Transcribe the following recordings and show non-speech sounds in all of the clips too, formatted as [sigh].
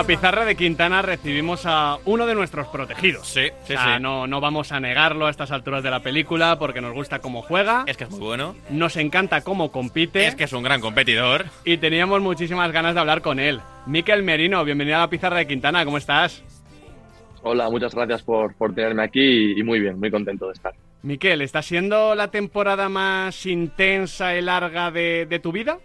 la pizarra de Quintana recibimos a uno de nuestros protegidos. Sí, sí, O sea, sí. No, no vamos a negarlo a estas alturas de la película porque nos gusta cómo juega, Es que es muy bueno. nos encanta cómo compite Es que es un gran competidor. y teníamos muchísimas ganas de hablar con él. Miquel Merino, bienvenido a la pizarra de Quintana, ¿cómo estás? Hola, muchas gracias por, por tenerme aquí y muy bien, muy contento de estar. Miquel, ¿está siendo la temporada más intensa y larga de, de tu vida?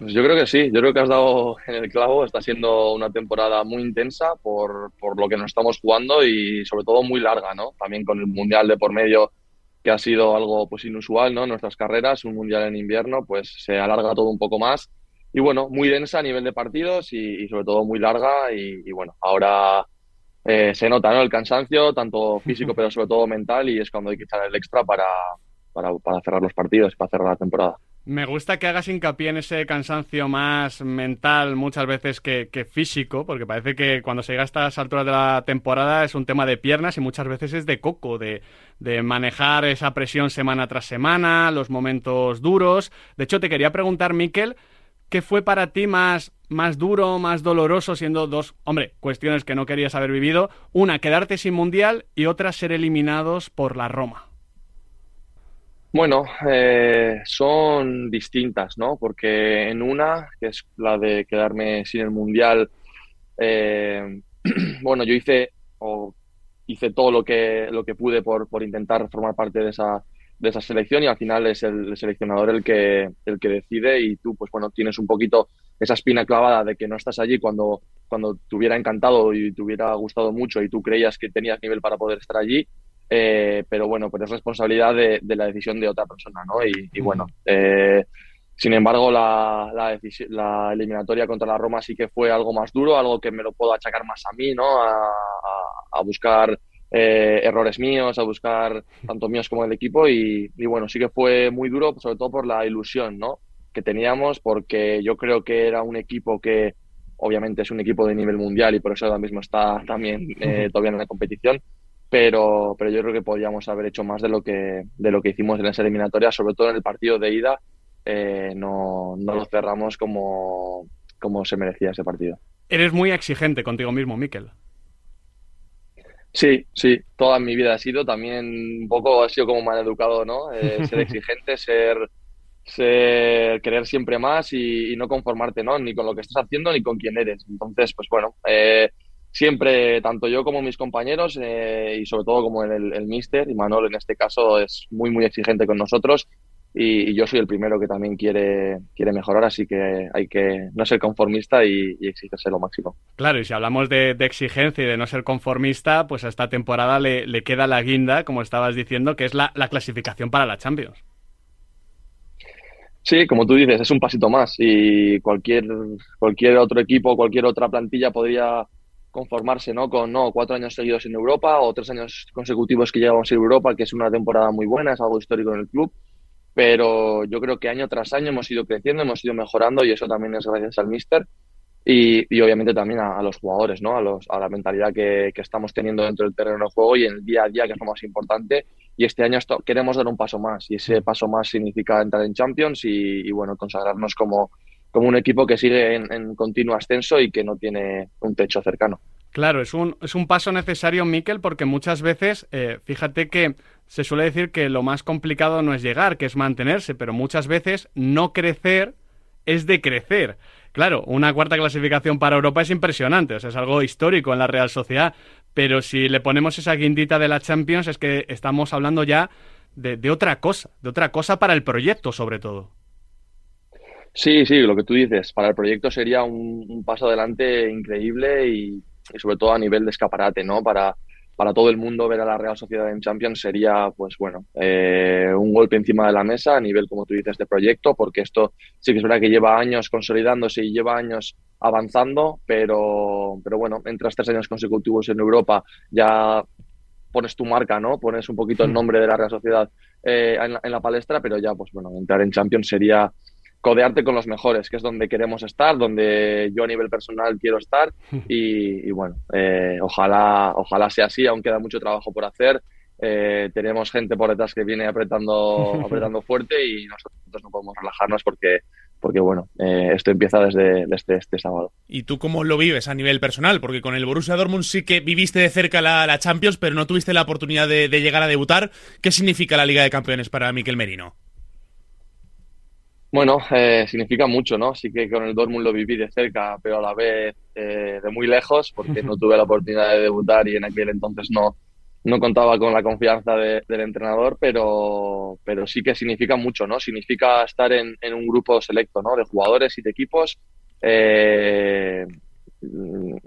Pues yo creo que sí, yo creo que has dado en el clavo, está siendo una temporada muy intensa por, por lo que nos estamos jugando y sobre todo muy larga, ¿no? También con el Mundial de por medio, que ha sido algo pues inusual, ¿no? Nuestras carreras, un Mundial en invierno, pues se alarga todo un poco más y bueno, muy densa a nivel de partidos y, y sobre todo muy larga y, y bueno, ahora eh, se nota, ¿no? El cansancio, tanto físico [laughs] pero sobre todo mental y es cuando hay que echar el extra para, para, para cerrar los partidos, para cerrar la temporada. Me gusta que hagas hincapié en ese cansancio más mental muchas veces que, físico, porque parece que cuando se llega a estas alturas de la temporada es un tema de piernas y muchas veces es de coco, de, de manejar esa presión semana tras semana, los momentos duros. De hecho, te quería preguntar, Miquel, ¿qué fue para ti más, más duro, más doloroso, siendo dos, hombre, cuestiones que no querías haber vivido? Una, quedarte sin mundial y otra, ser eliminados por la Roma. Bueno, eh, son distintas, ¿no? Porque en una, que es la de quedarme sin el mundial, eh, [clears throat] bueno, yo hice o hice todo lo que lo que pude por, por intentar formar parte de esa de esa selección y al final es el, el seleccionador el que el que decide y tú, pues bueno, tienes un poquito esa espina clavada de que no estás allí cuando cuando te hubiera encantado y te hubiera gustado mucho y tú creías que tenías nivel para poder estar allí. Eh, pero bueno, pues es responsabilidad de, de la decisión de otra persona, ¿no? Y, y bueno, eh, sin embargo, la, la, eliminatoria contra la Roma sí que fue algo más duro, algo que me lo puedo achacar más a mí, ¿no? A, a- a buscar eh, errores míos, a buscar tanto míos como del equipo y, y bueno, sí que fue muy duro, sobre todo por la ilusión, ¿no? Que teníamos, porque yo creo que era un equipo que obviamente es un equipo de nivel mundial y por eso ahora mismo está también eh, todavía en la competición pero, pero yo creo que podíamos haber hecho más de lo que, de lo que hicimos en esa eliminatoria, sobre todo en el partido de ida, eh, no, no lo cerramos como, como se merecía ese partido. Eres muy exigente contigo mismo, Miquel. Sí, sí, toda mi vida ha sido, también un poco ha sido como han educado, ¿no? Eh, [laughs] ser exigente, ser, ser, querer siempre más y, y no conformarte, ¿no? Ni con lo que estás haciendo ni con quién eres. Entonces, pues bueno, eh, siempre, tanto yo como mis compañeros eh, y sobre todo como el, el míster, y Manol en este caso es muy, muy exigente con nosotros y, y yo soy el primero que también quiere, quiere mejorar, así que hay que no ser conformista y, y exigirse lo máximo. Claro, y si hablamos de, de exigencia y de no ser conformista, pues a esta temporada le, le queda la guinda, como estabas diciendo, que es la, la clasificación para la Champions. Sí, como tú dices, es un pasito más y cualquier, cualquier otro equipo, cualquier otra plantilla podría conformarse, ¿no? Con no, cuatro años seguidos en Europa o tres años consecutivos que llevamos en Europa, que es una temporada muy buena, es algo histórico en el club. Pero yo creo que año tras año hemos ido creciendo, hemos ido mejorando y eso también es gracias al míster y, y obviamente también a, a los jugadores, ¿no? A, los, a la mentalidad que, que estamos teniendo dentro del terreno de juego y en el día a día, que es lo más importante. Y este año esto, queremos dar un paso más y ese paso más significa entrar en Champions y, y bueno, consagrarnos como, como un equipo que sigue en, continuo ascenso y que no tiene un techo cercano. Claro, es un, es un paso necesario, Miquel, porque muchas veces, eh, fíjate que se suele decir que lo más complicado no es llegar, que es mantenerse, pero muchas veces no crecer es de crecer. Claro, una cuarta clasificación para Europa es impresionante, o sea, es algo histórico en la Real Sociedad, pero si le ponemos esa guindita de la Champions es que estamos hablando ya de, de otra cosa, de otra cosa para el proyecto sobre todo. Sí, sí, lo que tú dices, para el proyecto sería un, un paso adelante increíble y, y sobre todo a nivel de escaparate, ¿no? Para, para todo el mundo ver a la Real Sociedad en Champions sería, pues bueno, eh, un golpe encima de la mesa a nivel, como tú dices, de proyecto, porque esto sí que es verdad que lleva años consolidándose y lleva años avanzando, pero, pero bueno, entras tres años consecutivos en Europa, ya pones tu marca, ¿no? Pones un poquito el nombre de la Real Sociedad eh, en, la, en la palestra, pero ya, pues bueno, entrar en Champions sería codearte con los mejores, que es donde queremos estar, donde yo a nivel personal quiero estar [laughs] y, y bueno, eh, ojalá, ojalá sea así, aún queda mucho trabajo por hacer eh, tenemos gente por detrás que viene apretando, [laughs] apretando fuerte y nosotros no podemos relajarnos porque porque bueno, eh, esto empieza desde, este sábado. ¿Y tú cómo lo vives a nivel personal? Porque con el Borussia Dortmund sí que viviste de cerca la, Champions, pero no tuviste la oportunidad de, llegar a debutar. ¿Qué significa la Liga de Campeones para Miquel Merino? Bueno, eh, significa mucho, ¿no? Sí que con el Dortmund lo viví de cerca, pero a la vez de muy lejos, porque no [laughs] tuve la oportunidad de debutar y en aquel entonces no, no contaba con la confianza del entrenador, pero, pero sí que significa mucho, ¿no? Significa estar en, un grupo selecto, ¿no? De jugadores y de equipos. Eh,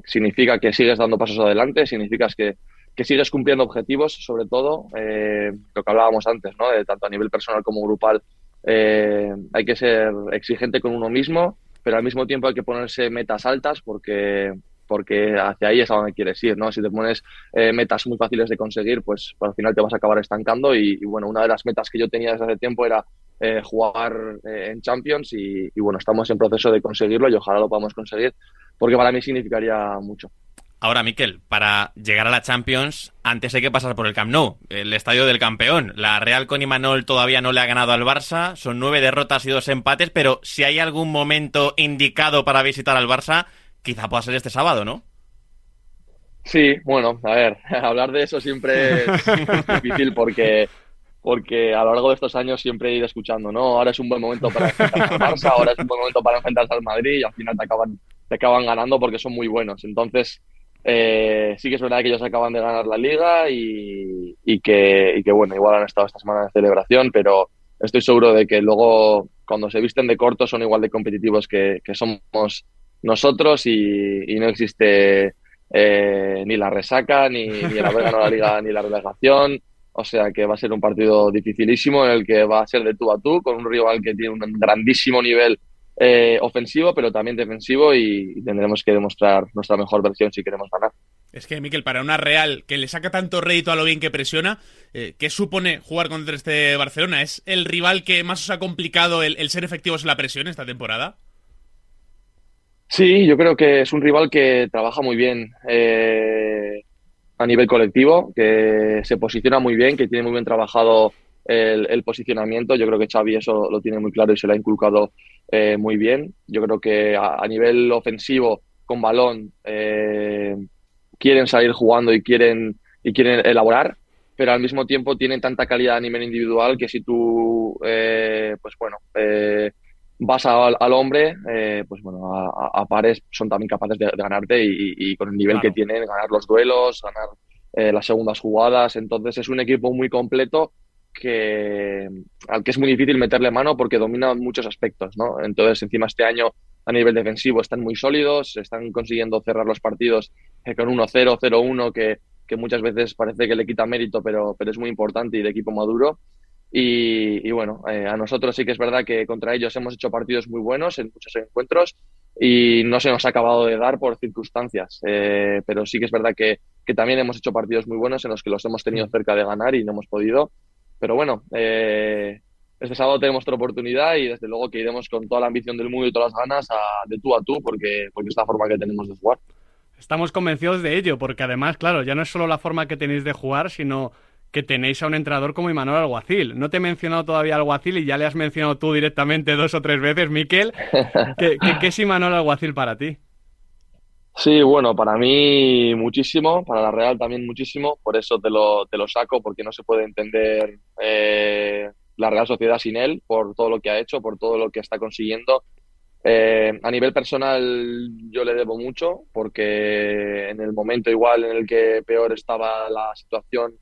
significa que sigues dando pasos adelante, significa que, que sigues cumpliendo objetivos, sobre todo, eh, lo que hablábamos antes, ¿no? De tanto a nivel personal como grupal. Eh, hay que ser exigente con uno mismo, pero al mismo tiempo hay que ponerse metas altas porque porque hacia ahí es a donde quieres ir, ¿no? Si te pones eh, metas muy fáciles de conseguir, pues, al final te vas a acabar estancando y, bueno, una de las metas que yo tenía desde hace tiempo era eh, jugar en Champions y, bueno, estamos en proceso de conseguirlo y ojalá lo podamos conseguir porque para mí significaría mucho. Ahora, Miquel, para llegar a la Champions, antes hay que pasar por el Camp Nou, el estadio del campeón. La Real con Imanol todavía no le ha ganado al Barça, son nueve derrotas y dos empates, pero si hay algún momento indicado para visitar al Barça, quizá pueda ser este sábado, ¿no? Sí, bueno, a ver, [laughs] hablar de eso siempre es difícil porque, porque a lo largo de estos años siempre he ido escuchando, ¿no? Ahora es un buen momento para enfrentarse al Barça, ahora es un buen momento para enfrentarse al Madrid y al final te acaban, te acaban ganando porque son muy buenos. Entonces, eh, sí que es verdad que ellos acaban de ganar la liga y, y, que, bueno, igual han estado esta semana de celebración, pero estoy seguro de que luego, cuando se visten de corto, son igual de competitivos que, que somos nosotros y, no existe eh, ni la resaca, ni, ni el haber ganado la liga, ni la relegación. O sea que va a ser un partido dificilísimo en el que va a ser de tú a tú, con un rival que tiene un grandísimo nivel eh, ofensivo, pero también defensivo y, tendremos que demostrar nuestra mejor versión si queremos ganar. Es que, Miquel, para una Real que le saca tanto rédito a lo bien que presiona, eh, ¿qué supone jugar contra este Barcelona? ¿Es el rival que más os ha complicado el, el ser efectivos en la presión esta temporada? Sí, yo creo que es un rival que trabaja muy bien eh, a nivel colectivo, que se posiciona muy bien, que tiene muy bien trabajado el, posicionamiento. Yo creo que Xavi eso lo tiene muy claro y se lo ha inculcado eh, muy bien. Yo creo que a, nivel ofensivo, con balón, eh, quieren salir jugando y quieren, y quieren elaborar, pero al mismo tiempo tienen tanta calidad a nivel individual que si tú, pues bueno, vas al, hombre, eh, pues bueno, a, pares son también capaces de, ganarte y, con el nivel que tienen, ganar los duelos, ganar eh, las segundas jugadas. Entonces es un equipo muy completo que al que es muy difícil meterle mano porque domina muchos aspectos, ¿no? Entonces encima este año a nivel defensivo están muy sólidos, están consiguiendo cerrar los partidos eh, con 1-0, 0-1 que, que muchas veces parece que le quita mérito, pero, pero es muy importante y de equipo maduro. Y, bueno, eh, a nosotros sí que es verdad que contra ellos hemos hecho partidos muy buenos en muchos encuentros y no se nos ha acabado de dar por circunstancias. Eh, pero sí que es verdad que, también hemos hecho partidos muy buenos en los que los hemos tenido cerca de ganar y no hemos podido. Pero bueno, eh, este sábado tenemos otra oportunidad y desde luego que iremos con toda la ambición del mundo y todas las ganas de tú a tú porque, porque es la forma que tenemos de jugar. Estamos convencidos de ello, porque además, claro, ya no es solo la forma que tenéis de jugar, sino que tenéis a un entrenador como Imanol Alguacil. No te he mencionado todavía Alguacil y ya le has mencionado tú directamente dos o tres veces, Miquel. [laughs] ¿Qué, es Imanol Alguacil para ti? Sí, bueno, para mí muchísimo, para la Real también muchísimo, por eso te lo, te lo saco, porque no se puede entender eh, la Real Sociedad sin él, por todo lo que ha hecho, por todo lo que está consiguiendo. Eh, a nivel personal yo le debo mucho, porque en el momento igual en el que peor estaba la situación,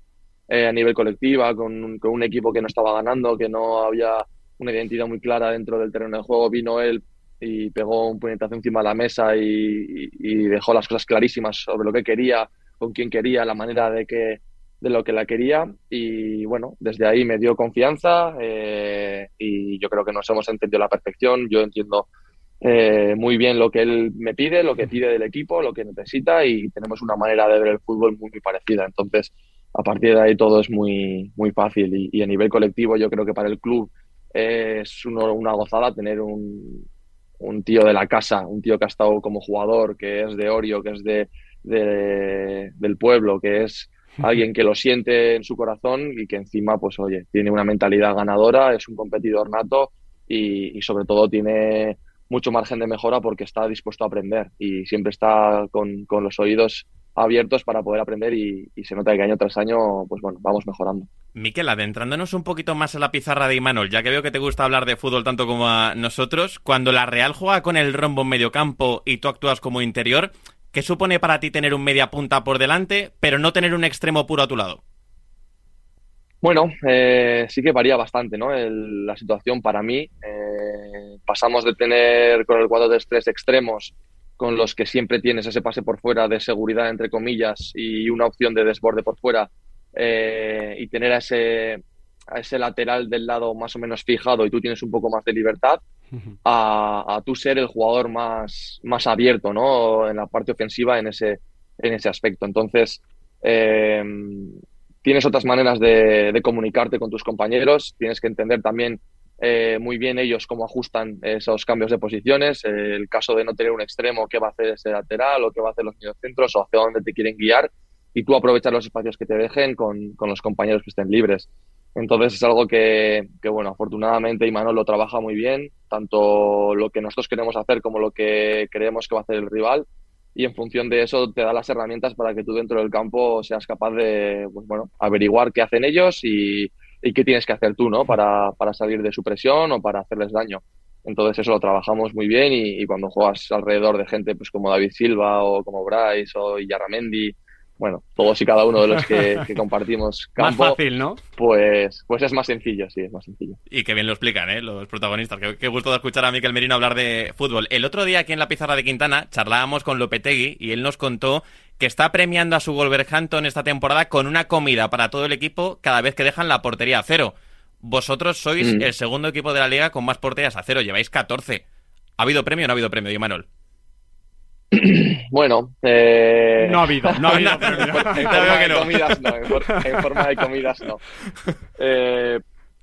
eh, a nivel colectiva, con, con, un equipo que no estaba ganando, que no había una identidad muy clara dentro del terreno de juego. Vino él y pegó un puñetazo encima de la mesa y, dejó las cosas clarísimas sobre lo que quería, con quién quería, la manera de que de lo que la quería y bueno, desde ahí me dio confianza eh, y yo creo que nos hemos entendido a la perfección. Yo entiendo eh, muy bien lo que él me pide, lo que pide del equipo, lo que necesita y tenemos una manera de ver el fútbol muy, muy parecida. Entonces, a partir de ahí todo es muy, muy fácil y, a nivel colectivo yo creo que para el club es una gozada tener un, un, tío de la casa, un tío que ha estado como jugador, que es de Orio, que es de, del pueblo, que es [laughs] alguien que lo siente en su corazón y que encima, pues oye, tiene una mentalidad ganadora, es un competidor nato y, sobre todo tiene mucho margen de mejora porque está dispuesto a aprender y siempre está con, con los oídos abiertos para poder aprender y, se nota que año tras año, pues bueno, vamos mejorando. Miquel, adentrándonos un poquito más en la pizarra de Imanol, ya que veo que te gusta hablar de fútbol tanto como a nosotros, cuando la Real juega con el rombo en medio campo y tú actúas como interior, ¿qué supone para ti tener un media punta por delante, pero no tener un extremo puro a tu lado? Bueno, eh, sí que varía bastante, ¿no? la situación para mí. Eh, pasamos de tener con el 4-3-3 extremos con los que siempre tienes ese pase por fuera de seguridad, entre comillas, y una opción de desborde por fuera, eh, y tener a ese, a ese lateral del lado más o menos fijado y tú tienes un poco más de libertad, a, a tú ser el jugador más, más abierto ¿no? en la parte ofensiva en ese, en ese aspecto. Entonces, eh, tienes otras maneras de, de, comunicarte con tus compañeros, tienes que entender también eh, muy bien ellos cómo ajustan esos cambios de posiciones, eh, el caso de no tener un extremo, qué va a hacer ese lateral o qué va a hacer los centros o hacia dónde te quieren guiar y tú aprovechar los espacios que te dejen con, con los compañeros que estén libres. Entonces es algo que, que, bueno, afortunadamente Imanol lo trabaja muy bien, tanto lo que nosotros queremos hacer como lo que creemos que va a hacer el rival y en función de eso te da las herramientas para que tú dentro del campo seas capaz de, pues, bueno, averiguar qué hacen ellos y, y qué tienes que hacer tú, ¿no? Para, para salir de su presión o para hacerles daño. Entonces eso lo trabajamos muy bien y, cuando juegas alrededor de gente pues como David Silva o como Bryce o Yarramendi, bueno, todos y cada uno de los que, [laughs] compartimos campo, más fácil, ¿no? Pues, pues es más sencillo, sí, es más sencillo. Y que bien lo explican, ¿eh? Los protagonistas. Qué, gusto de escuchar a Miquel Merino hablar de fútbol. El otro día aquí en la pizarra de Quintana charlábamos con Lopetegui y él nos contó que está premiando a su Wolverhampton esta temporada con una comida para todo el equipo cada vez que dejan la portería a cero. Vosotros sois mm. el segundo equipo de la liga con más porterías a cero, lleváis 14. ¿Ha habido premio o no ha habido premio, Imanol? [clears throat] Bueno, eh... no ha habido, no ha [laughs] habido. [laughs] en, forma de comidas no, en, forma de comidas no. Eh,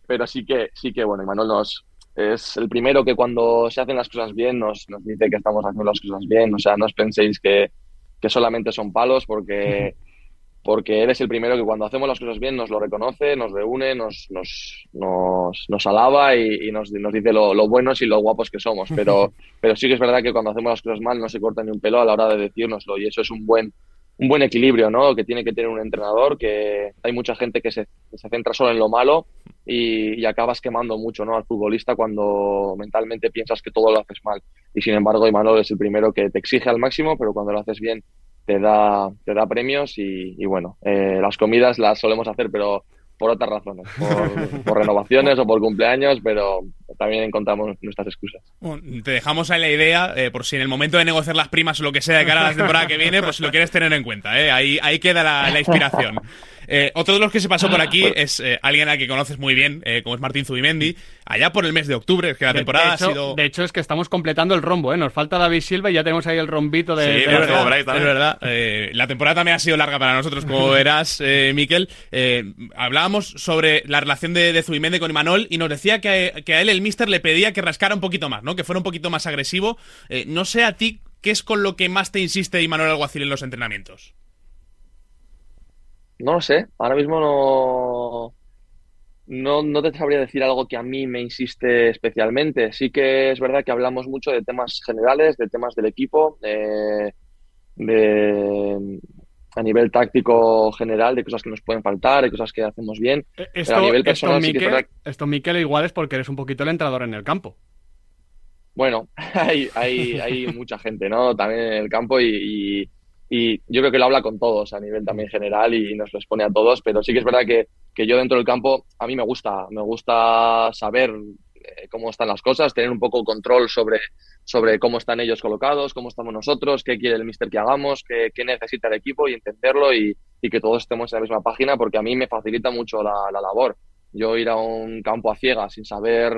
pero sí que, sí que, bueno, Imanol nos, es el primero que cuando se hacen las cosas bien nos, nos dice que estamos haciendo las cosas bien. O sea, no os penséis que, que solamente son palos porque, porque eres el primero que cuando hacemos las cosas bien nos lo reconoce, nos reúne, nos, nos, nos, nos alaba y, nos, nos, dice lo, lo, buenos y lo guapos que somos. Pero, [laughs] pero sí que es verdad que cuando hacemos las cosas mal no se corta ni un pelo a la hora de decírnoslo y eso es un buen, un buen equilibrio ¿no? que tiene que tener un entrenador, que hay mucha gente que se, se centra solo en lo malo y, y, acabas quemando mucho ¿no? al futbolista cuando mentalmente piensas que todo lo haces mal. Y sin embargo, Imanol es el primero que te exige al máximo, pero cuando lo haces bien te da, te da premios y, bueno, eh, las comidas las solemos hacer, pero por otras razones, [laughs] por, renovaciones o por cumpleaños, pero también encontramos nuestras excusas. te dejamos ahí la idea, eh, por si en el momento de negociar las primas o lo que sea de cara a la temporada que viene, pues lo quieres tener en cuenta, ¿eh? ahí, ahí queda la, la inspiración. Eh, otro de los que se pasó por aquí es eh, alguien a que conoces muy bien, eh, como es Martín Zubimendi, allá por el mes de octubre, que la temporada ha sido... De hecho, es que estamos completando el rombo, ¿eh? Nos falta David Silva y ya tenemos ahí el rombito de... Sí, es verdad, es verdad. la temporada también ha sido larga para nosotros, como [laughs] verás, Miquel. hablábamos sobre la relación de, de Zubimendi con Imanol y nos decía que, a él el mister le pedía que rascara un poquito más, ¿no? Que fuera un poquito más agresivo. no sé a ti qué es con lo que más te insiste Imanol Alguacil en los entrenamientos. No lo sé, ahora mismo no, no, no te sabría decir algo que a mí me insiste especialmente. Sí que es verdad que hablamos mucho de temas generales, de temas del equipo, de, a nivel táctico general, de cosas que nos pueden faltar, de cosas que hacemos bien. Eh, esto, a nivel personal, esto, Miquel, igual es porque eres un poquito el entrenador en el campo. Bueno, [laughs] hay, hay, hay [laughs] mucha gente, ¿no? También en el campo y y yo creo que lo habla con todos a nivel también general y nos lo expone a todos, pero sí que es verdad que, que yo dentro del campo a mí me gusta, me gusta saber eh, cómo están las cosas, tener un poco control sobre, sobre cómo están ellos colocados, cómo estamos nosotros, qué quiere el mister que hagamos, qué, qué necesita el equipo y entenderlo y, y, que todos estemos en la misma página porque a mí me facilita mucho la, la labor. Yo ir a un campo a ciegas sin saber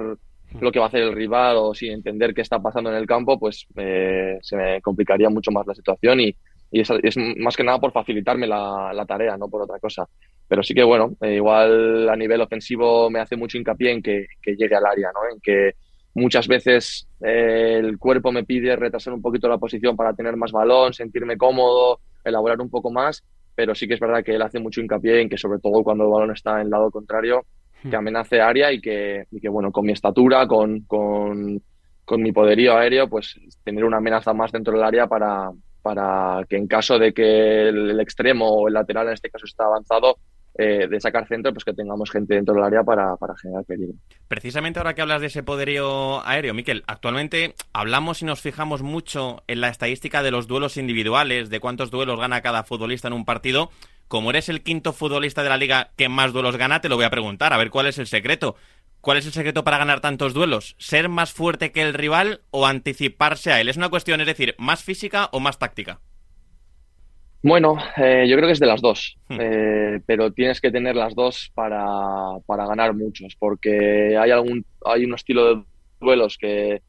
lo que va a hacer el rival o sin entender qué está pasando en el campo, pues eh, se me complicaría mucho más la situación y, y es, es, más que nada por facilitarme la, la, tarea, no por otra cosa. Pero sí que, bueno, eh, igual a nivel ofensivo me hace mucho hincapié en que, que llegue al área, ¿no? En que muchas veces eh, el cuerpo me pide retrasar un poquito la posición para tener más balón, sentirme cómodo, elaborar un poco más, pero sí que es verdad que él hace mucho hincapié en que sobre todo cuando el balón está en el lado contrario, que amenace área y que, y que bueno, con mi estatura, con, con, con, mi poderío aéreo, pues tener una amenaza más dentro del área para, para que en caso de que el, el extremo o el lateral en este caso está avanzado, eh, de sacar centro, pues que tengamos gente dentro del área para, para, generar peligro. Precisamente ahora que hablas de ese poderío aéreo, Miquel, actualmente hablamos y nos fijamos mucho en la estadística de los duelos individuales, de cuántos duelos gana cada futbolista en un partido. Como eres el quinto futbolista de la liga que más duelos gana, te lo voy a preguntar, a ver cuál es el secreto. ¿Cuál es el secreto para ganar tantos duelos? ¿Ser más fuerte que el rival o anticiparse a él? Es una cuestión, es decir, más física o más táctica. Bueno, eh, yo creo que es de las dos, hmm. eh, pero tienes que tener las dos para, para, ganar muchos, porque hay algún hay un estilo de duelos que,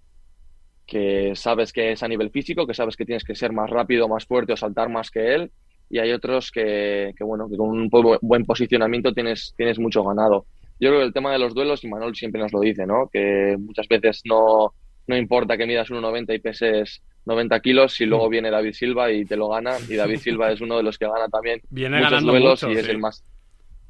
que sabes que es a nivel físico, que sabes que tienes que ser más rápido, más fuerte o saltar más que él, y hay otros que, que bueno, que con un buen posicionamiento tienes, tienes mucho ganado. Yo creo que el tema de los duelos, y Manuel siempre nos lo dice, ¿no? que muchas veces no, no importa que midas 1,90 y peses 90 kilos si luego viene David Silva y te lo gana y David [laughs] Silva es uno de los que gana también muchos duelos y es el más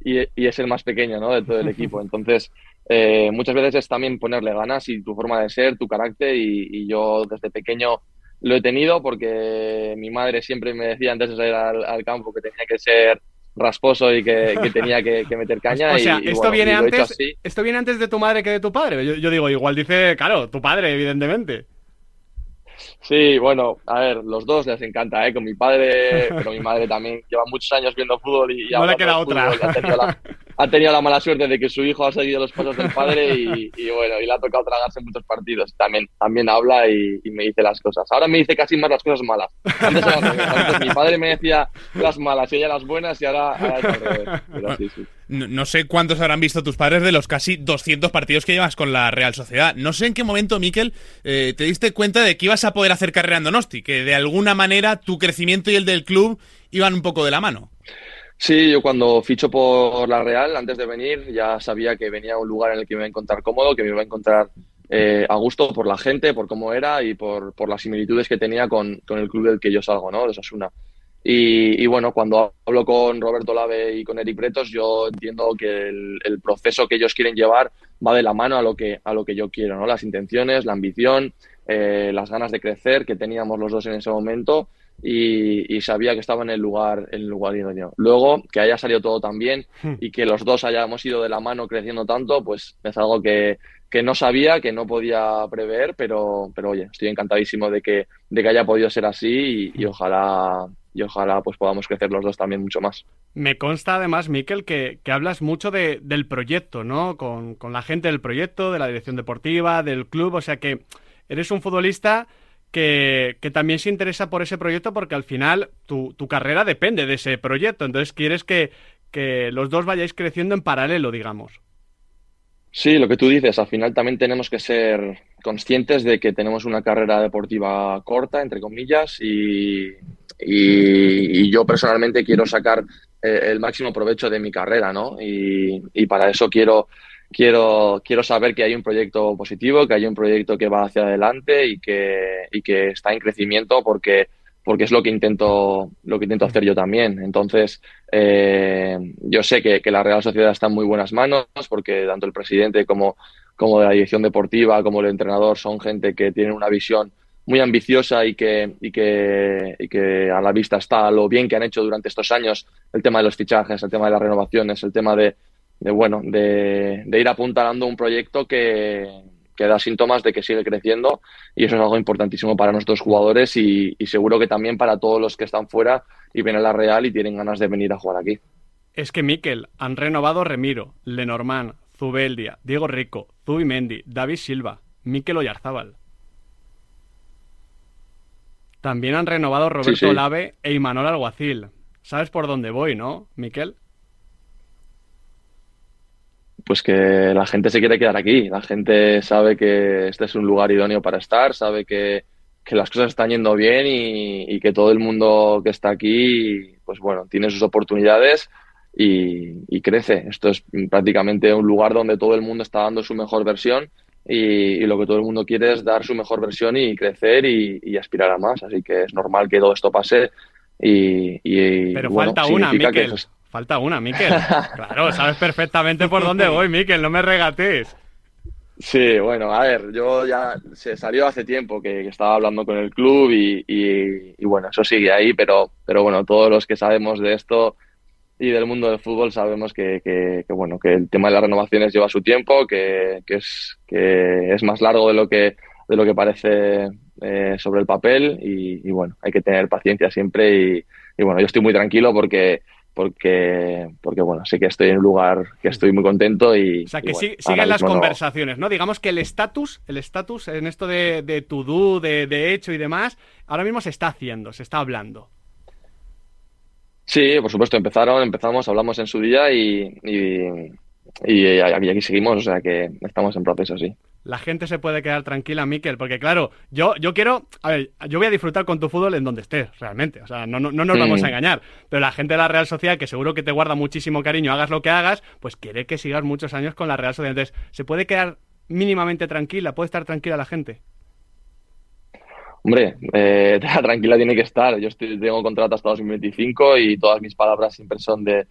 y, es el más pequeño ¿no? de todo el [laughs] equipo entonces eh, muchas veces es también ponerle ganas y tu forma de ser tu carácter y, yo desde pequeño lo he tenido porque mi madre siempre me decía antes de salir al, campo que tenía que ser rasposo y que, [laughs] tenía que, meter caña. O sea, esto, viene antes, esto viene antes de tu madre que de tu padre. yo, digo, igual dice, claro, tu padre, evidentemente. Sí, bueno, a ver, los dos les encanta, ¿eh? Con mi padre, pero mi madre también lleva muchos años viendo fútbol y, no le queda otra. ha, tenido la, [laughs] mala suerte de que su hijo ha seguido los pasos del padre y, bueno, y le ha tocado tragarse muchos partidos. También, también habla y, me dice las cosas. Ahora me dice casi más las cosas malas. Antes, mi padre me decía las malas y ella las buenas y ahora, sí, sí. No, sé cuántos habrán visto tus padres de los casi 200 partidos que llevas con la Real Sociedad. No sé en qué momento, Miquel, eh, te diste cuenta de que ibas a poder hacer carrera en Donosti, que de alguna manera tu crecimiento y el del club iban un poco de la mano. Sí, yo cuando ficho por la Real, antes de venir, ya sabía que venía a un lugar en el que me iba a encontrar cómodo, que me iba a encontrar eh, a gusto por la gente, por cómo era y por, por las similitudes que tenía con, con, el club del que yo salgo, ¿no? De Osasuna. Y, bueno, cuando hablo con Roberto Lave y con Eric Bretos, yo entiendo que el, proceso que ellos quieren llevar va de la mano a lo que, a lo que yo quiero, ¿no? Las intenciones, la ambición, eh, las ganas de crecer que teníamos los dos en ese momento y, sabía que estaba en el lugar, en el lugar idóneo. Luego, que haya salido todo tan bien hmm. y que los dos hayamos ido de la mano creciendo tanto, pues es algo que, que no sabía, que no podía prever, pero, pero oye, estoy encantadísimo de que, de que haya podido ser así y, y ojalá y ojalá pues podamos crecer los dos también mucho más. Me consta además, Miquel, que, hablas mucho de, del proyecto, ¿no? Con, la gente del proyecto, de la dirección deportiva, del club, o sea que eres un futbolista que, también se interesa por ese proyecto porque al final tu, carrera depende de ese proyecto, entonces quieres que, que los dos vayáis creciendo en paralelo, digamos. Sí, lo que tú dices, al final también tenemos que ser conscientes de que tenemos una carrera deportiva corta, entre comillas, y, y, yo personalmente quiero sacar eh, el máximo provecho de mi carrera, ¿no? Y, para eso quiero, quiero, quiero saber que hay un proyecto positivo, que hay un proyecto que va hacia adelante y que, y que está en crecimiento porque, porque es lo que intento, lo que intento hacer yo también. Entonces, eh, yo sé que, que, la Real Sociedad está en muy buenas manos porque tanto el presidente como, como de la dirección deportiva, como el entrenador son gente que tienen una visión muy ambiciosa y que, y que, y que a la vista está lo bien que han hecho durante estos años el tema de los fichajes, el tema de las renovaciones, el tema de, de bueno, de, de, ir apuntalando un proyecto que, que, da síntomas de que sigue creciendo y eso es algo importantísimo para nuestros jugadores y, y seguro que también para todos los que están fuera y vienen a la Real y tienen ganas de venir a jugar aquí. Es que Miquel, han renovado Remiro, Lenormand, Zubeldia, Diego Rico, Zubimendi, David Silva, Miquel Oyarzábal. También han renovado Roberto Lave e Imanol Alguacil. ¿Sabes por dónde voy, no, Miquel? Pues que la gente se quiere quedar aquí. La gente sabe que este es un lugar idóneo para estar, sabe que, las cosas están yendo bien y, que todo el mundo que está aquí, pues bueno, tiene sus oportunidades y, y crece. Esto es prácticamente un lugar donde todo el mundo está dando su mejor versión y, lo que todo el mundo quiere es dar su mejor versión y crecer y, aspirar a más. Así que es normal que todo esto pase y, Pero falta una, Miquel. Falta una, Miquel. [laughs] Claro, sabes perfectamente por dónde voy, Miquel, no me regates. Sí, bueno, a ver, yo ya se salió hace tiempo que, estaba hablando con el club y, bueno, eso sigue ahí, pero, pero bueno, todos los que sabemos de esto y del mundo del fútbol sabemos que, que, bueno, que el tema de las renovaciones lleva su tiempo, que, es, que es más largo de lo que, de lo que parece eh, sobre el papel y, bueno, hay que tener paciencia siempre y, y bueno, yo estoy muy tranquilo porque porque, porque bueno, sé que estoy en un lugar que estoy muy contento y... O sea, que siguen las conversaciones, no. Digamos que el estatus, el estatus en esto de, de to do, de, hecho y demás, ahora mismo se está haciendo, se está hablando. Sí, por supuesto, empezaron, empezamos, hablamos en su día y, y, y aquí seguimos, o sea que estamos en proceso, sí. La gente se puede quedar tranquila, Miquel, porque claro, yo, yo quiero, a ver, yo voy a disfrutar con tu fútbol en donde estés, realmente, o sea, no, no, no nos vamos a engañar, pero la gente de la Real Sociedad, que seguro que te guarda muchísimo cariño, hagas lo que hagas, pues quiere que sigas muchos años con la Real Sociedad, entonces, ¿se puede quedar mínimamente tranquila? ¿Puede estar tranquila la gente? Hombre, eh, [laughs] tranquila tiene que estar, yo estoy, tengo contrato hasta 2025 y todas mis palabras siempre son de,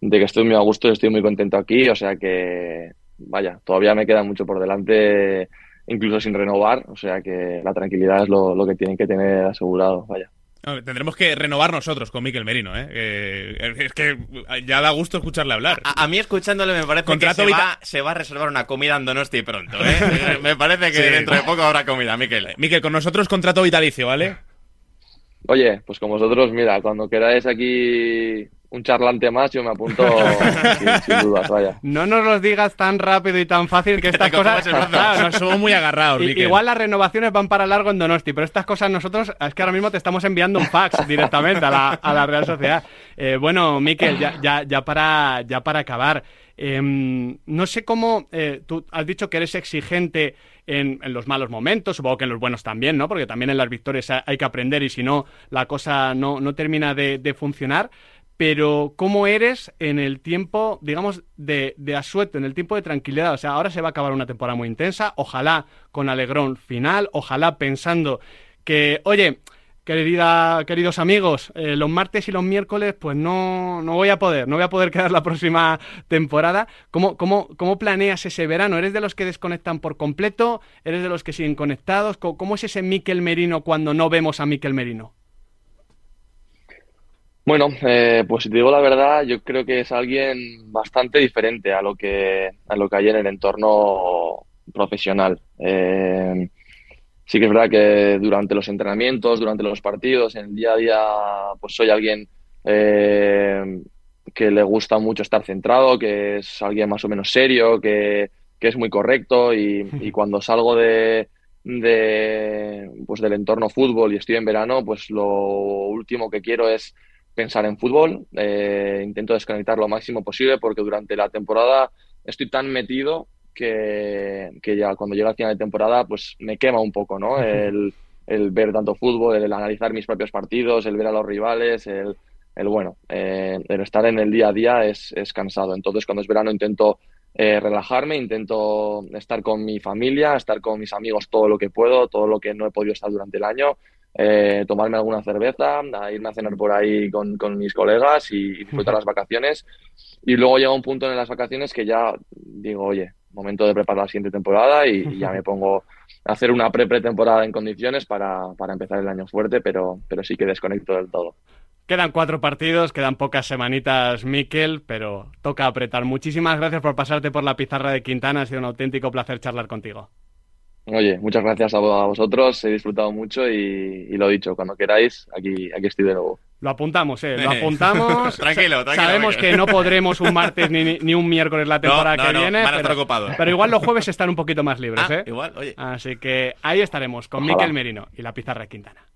de que estoy muy a gusto y estoy muy contento aquí, o sea que vaya, todavía me queda mucho por delante, incluso sin renovar, o sea que la tranquilidad es lo, que tienen que tener asegurado, vaya. tendremos que renovar nosotros con Miquel Merino, ¿eh? es que ya da gusto escucharle hablar. A, mí escuchándole me parece que se va, se va, a reservar una comida en Donosti pronto, ¿eh? [laughs] me parece que dentro de poco habrá comida, Miquel. Miquel, con nosotros contrato vitalicio, ¿vale? Oye, pues con vosotros, mira, cuando queráis aquí un charlante más, yo me apunto [laughs] sin, dudas, vaya. No nos los digas tan rápido y tan fácil que estas cosas... nos [laughs] somos muy agarrados, Igual las renovaciones van para largo en Donosti, pero estas cosas nosotros, es que ahora mismo te estamos enviando un fax [laughs] directamente a la, Real Sociedad. Eh, bueno, Miquel, ya, ya, ya, para, ya para acabar, em, no sé cómo, eh, tú has dicho que eres exigente en, los malos momentos, supongo que en los buenos también, ¿no? Porque también en las victorias hay que aprender y si no, la cosa no, no termina de, de funcionar pero cómo eres en el tiempo, digamos, de, de, asueto, en el tiempo de tranquilidad. O sea, ahora se va a acabar una temporada muy intensa, ojalá con alegrón final, ojalá pensando que, oye, querida, queridos amigos, eh, los martes y los miércoles, pues no, no voy a poder, no voy a poder [laughs] quedar la próxima temporada. ¿Cómo, cómo, cómo planeas ese verano? ¿Eres de los que desconectan por completo? ¿Eres de los que siguen conectados? ¿Cómo, cómo es ese Miquel Merino cuando no vemos a Miquel Merino? Bueno, eh, pues si te digo la verdad, yo creo que es alguien bastante diferente a lo que, a lo que hay en el entorno profesional. Eh, sí que es verdad que durante los entrenamientos, durante los partidos, en el día a día, pues soy alguien eh, que le gusta mucho estar centrado, que es alguien más o menos serio, que, que es muy correcto y, y cuando salgo de, de, pues del entorno fútbol y estoy en verano, pues lo último que quiero es pensar en fútbol, eh, intento desconectar lo máximo posible porque durante la temporada estoy tan metido que, que, ya cuando llega el final de temporada pues me quema un poco, ¿no? El, el, ver tanto fútbol, el analizar mis propios partidos, el ver a los rivales, el, el bueno, eh, el estar en el día a día es, es cansado. Entonces cuando es verano intento eh, relajarme, intento estar con mi familia, estar con mis amigos todo lo que puedo, todo lo que no he podido estar durante el año eh, tomarme alguna cerveza, a irme a cenar por ahí con, mis colegas y, disfrutar las vacaciones. Y luego llega un punto en las vacaciones que ya digo, oye, momento de preparar la siguiente temporada y, ya me [laughs] pongo a hacer una pre-pretemporada en condiciones para, empezar el año fuerte, pero, pero sí que desconecto del todo. Quedan cuatro partidos, quedan pocas semanitas, Miquel, pero toca apretar. Muchísimas gracias por pasarte por la pizarra de Quintana, ha sido un auténtico placer charlar contigo. Oye, muchas gracias a vosotros, he disfrutado mucho y, lo dicho, cuando queráis, aquí, aquí estoy de nuevo. Lo apuntamos, ¿eh? Lo [laughs] apuntamos. tranquilo, tranquilo. Sabemos que no podremos un martes ni, ni un miércoles la temporada que viene. pero, pero, igual los jueves están un poquito más libres, ah, ¿eh? Igual, oye. Así que ahí estaremos con Miquel Merino y la pizarra de Quintana.